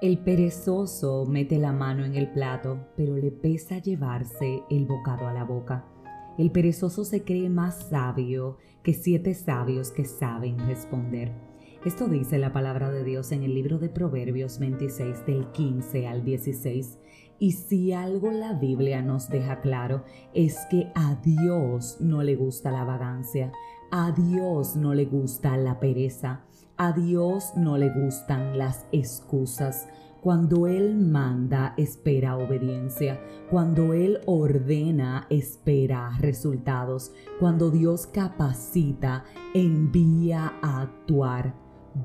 El perezoso mete la mano en el plato, pero le pesa llevarse el bocado a la boca. El perezoso se cree más sabio que siete sabios que saben responder. Esto dice la palabra de Dios en el libro de Proverbios 26 del 15 al 16. Y si algo la Biblia nos deja claro es que a Dios no le gusta la vagancia, a Dios no le gusta la pereza, a Dios no le gustan las excusas. Cuando Él manda, espera obediencia. Cuando Él ordena, espera resultados. Cuando Dios capacita, envía a actuar.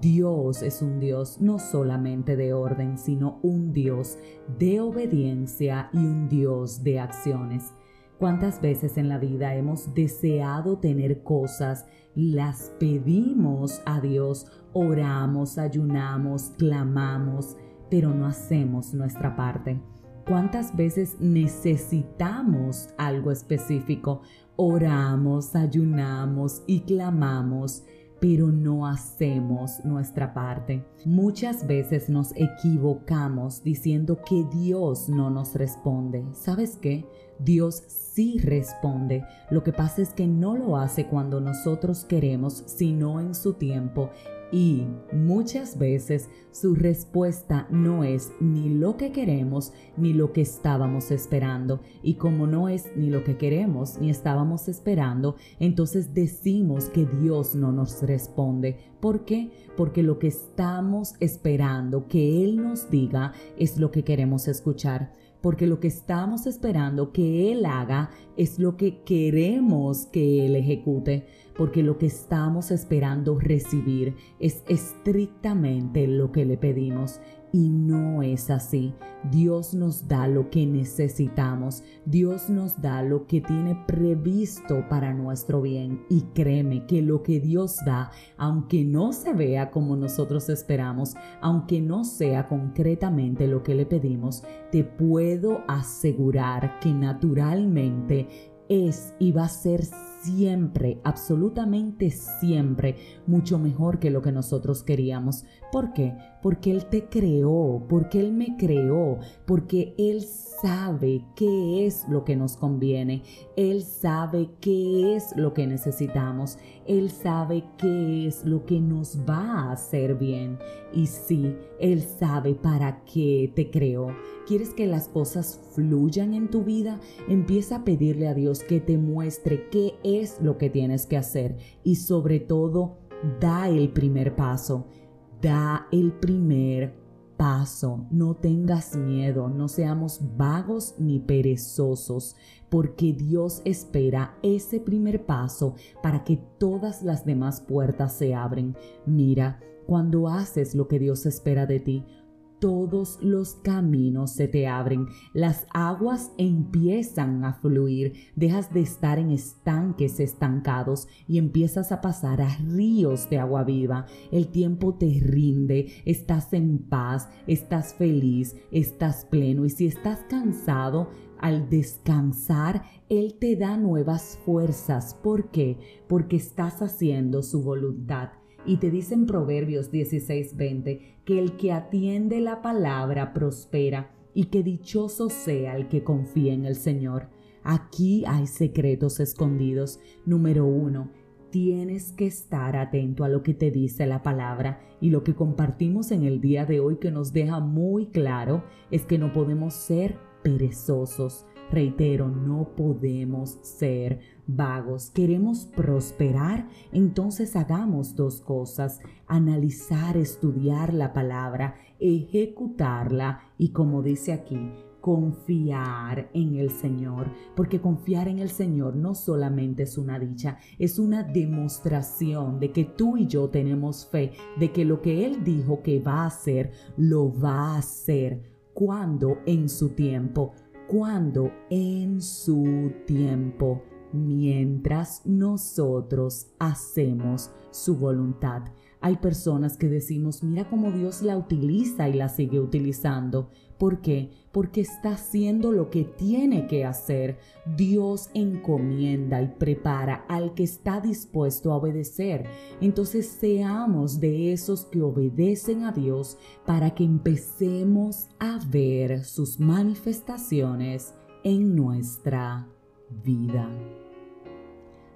Dios es un Dios no solamente de orden, sino un Dios de obediencia y un Dios de acciones. ¿Cuántas veces en la vida hemos deseado tener cosas, las pedimos a Dios, oramos, ayunamos, clamamos, pero no hacemos nuestra parte? ¿Cuántas veces necesitamos algo específico? Oramos, ayunamos y clamamos, pero no hacemos nuestra parte. Muchas veces nos equivocamos diciendo que Dios no nos responde. ¿Sabes qué? Dios sí responde. Lo que pasa es que no lo hace cuando nosotros queremos, sino en su tiempo y muchas veces su respuesta no es ni lo que queremos ni lo que estábamos esperando. Y como no es ni lo que queremos ni estábamos esperando, entonces decimos que Dios no nos responde. ¿Por qué? Porque lo que estamos esperando que Él nos diga es lo que queremos escuchar porque lo que estamos esperando que Él haga es lo que queremos que Él ejecute, porque lo que estamos esperando recibir es estrictamente lo que le pedimos. Y no es así. Dios nos da lo que necesitamos. Dios nos da lo que tiene previsto para nuestro bien. Y créeme que lo que Dios da, aunque no se vea como nosotros esperamos, aunque no sea concretamente lo que le pedimos, te puedo asegurar que naturalmente es y va a ser siempre, absolutamente siempre, mucho mejor que lo que nosotros queríamos. ¿Por qué? Porque Él te creó, porque Él me creó, porque Él sabe qué es lo que nos conviene, Él sabe qué es lo que necesitamos, Él sabe qué es lo que nos va a hacer bien. Y sí, Él sabe para qué te creó. ¿Quieres que las cosas fluyan en tu vida? Empieza a pedirle a Dios que te muestre qué es lo que tienes que hacer y sobre todo, da el primer paso. Da el primer paso. No tengas miedo, no seamos vagos ni perezosos, porque Dios espera ese primer paso para que todas las demás puertas se abren. Mira, cuando haces lo que Dios espera de ti, todos los caminos se te abren, las aguas empiezan a fluir, dejas de estar en estanques estancados y empiezas a pasar a ríos de agua viva. El tiempo te rinde, estás en paz, estás feliz, estás pleno y si estás cansado, al descansar, Él te da nuevas fuerzas. ¿Por qué? Porque estás haciendo su voluntad. Y te dice en Proverbios 16:20 que el que atiende la palabra prospera y que dichoso sea el que confía en el Señor. Aquí hay secretos escondidos. Número uno, tienes que estar atento a lo que te dice la palabra y lo que compartimos en el día de hoy que nos deja muy claro es que no podemos ser perezosos. Reitero, no podemos ser vagos. Queremos prosperar, entonces hagamos dos cosas, analizar, estudiar la palabra, ejecutarla y como dice aquí, confiar en el Señor, porque confiar en el Señor no solamente es una dicha, es una demostración de que tú y yo tenemos fe, de que lo que Él dijo que va a hacer, lo va a hacer. cuando En su tiempo cuando en su tiempo, mientras nosotros hacemos su voluntad. Hay personas que decimos, mira cómo Dios la utiliza y la sigue utilizando. ¿Por qué? Porque está haciendo lo que tiene que hacer. Dios encomienda y prepara al que está dispuesto a obedecer. Entonces seamos de esos que obedecen a Dios para que empecemos a ver sus manifestaciones en nuestra vida.